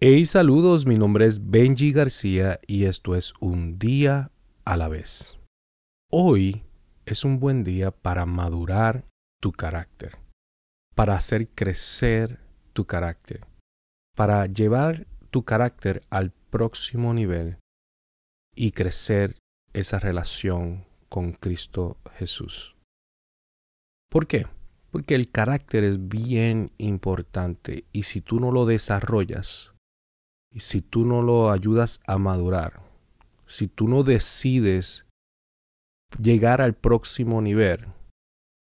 Hey, saludos, mi nombre es Benji García y esto es Un día a la vez. Hoy es un buen día para madurar tu carácter, para hacer crecer tu carácter, para llevar tu carácter al próximo nivel y crecer esa relación con Cristo Jesús. ¿Por qué? Porque el carácter es bien importante y si tú no lo desarrollas, y si tú no lo ayudas a madurar, si tú no decides llegar al próximo nivel,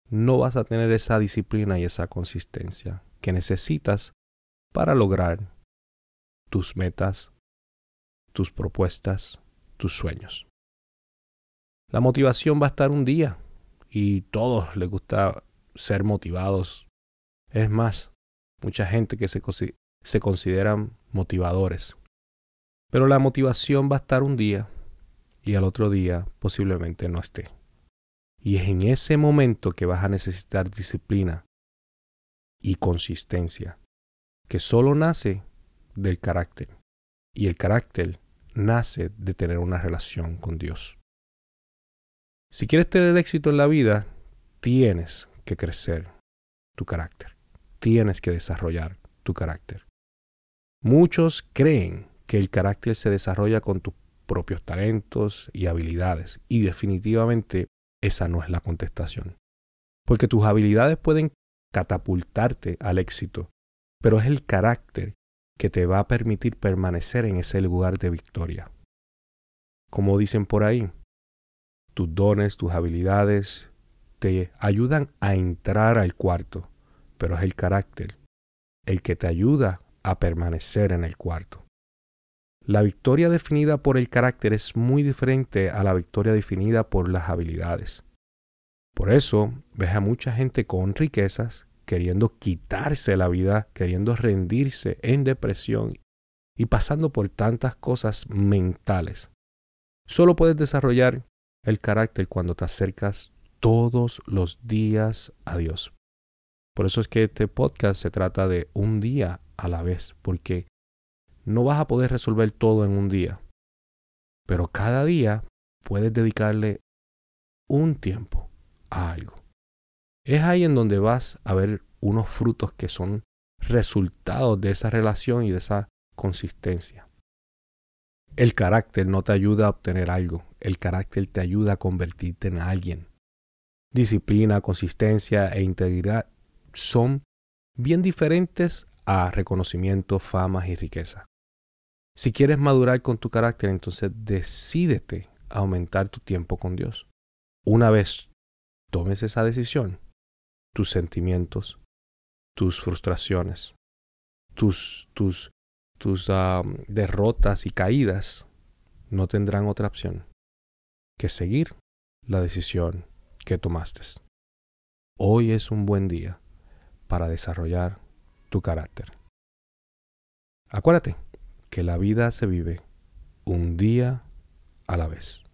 no vas a tener esa disciplina y esa consistencia que necesitas para lograr tus metas, tus propuestas, tus sueños. La motivación va a estar un día y todos les gusta ser motivados. Es más, mucha gente que se, se consideran motivadores. Pero la motivación va a estar un día y al otro día posiblemente no esté. Y es en ese momento que vas a necesitar disciplina y consistencia, que solo nace del carácter. Y el carácter nace de tener una relación con Dios. Si quieres tener éxito en la vida, tienes que crecer tu carácter. Tienes que desarrollar tu carácter. Muchos creen que el carácter se desarrolla con tus propios talentos y habilidades y definitivamente esa no es la contestación. Porque tus habilidades pueden catapultarte al éxito, pero es el carácter que te va a permitir permanecer en ese lugar de victoria. Como dicen por ahí, tus dones, tus habilidades te ayudan a entrar al cuarto, pero es el carácter el que te ayuda a permanecer en el cuarto. La victoria definida por el carácter es muy diferente a la victoria definida por las habilidades. Por eso ves a mucha gente con riquezas queriendo quitarse la vida, queriendo rendirse en depresión y pasando por tantas cosas mentales. Solo puedes desarrollar el carácter cuando te acercas todos los días a Dios. Por eso es que este podcast se trata de un día a la vez, porque no vas a poder resolver todo en un día, pero cada día puedes dedicarle un tiempo a algo. Es ahí en donde vas a ver unos frutos que son resultados de esa relación y de esa consistencia. El carácter no te ayuda a obtener algo, el carácter te ayuda a convertirte en alguien. Disciplina, consistencia e integridad son bien diferentes a reconocimiento, fama y riqueza. Si quieres madurar con tu carácter, entonces decídete a aumentar tu tiempo con Dios. Una vez tomes esa decisión, tus sentimientos, tus frustraciones, tus, tus, tus derrotas y caídas no tendrán otra opción que seguir la decisión que tomaste. Hoy es un buen día para desarrollar tu carácter. Acuérdate que la vida se vive un día a la vez.